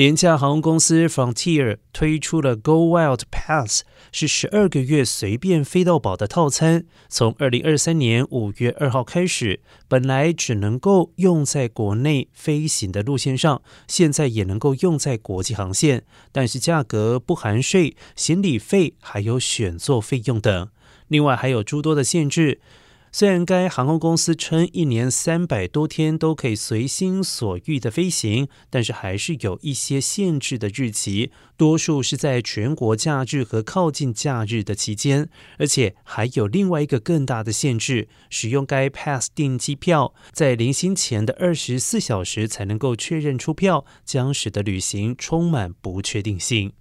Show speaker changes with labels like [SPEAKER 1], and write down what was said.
[SPEAKER 1] 廉价航空公司 Frontier 推出了 Go Wild Pass，是十二个月随便飞到饱的套餐。从二零二三年五月二号开始，本来只能够用在国内飞行的路线上，现在也能够用在国际航线，但是价格不含税、行李费还有选座费用等。另外还有诸多的限制。虽然该航空公司称一年三百多天都可以随心所欲的飞行，但是还是有一些限制的日期，多数是在全国假日和靠近假日的期间。而且还有另外一个更大的限制：使用该 Pass 订机票，在临行前的二十四小时才能够确认出票，将使得旅行充满不确定性。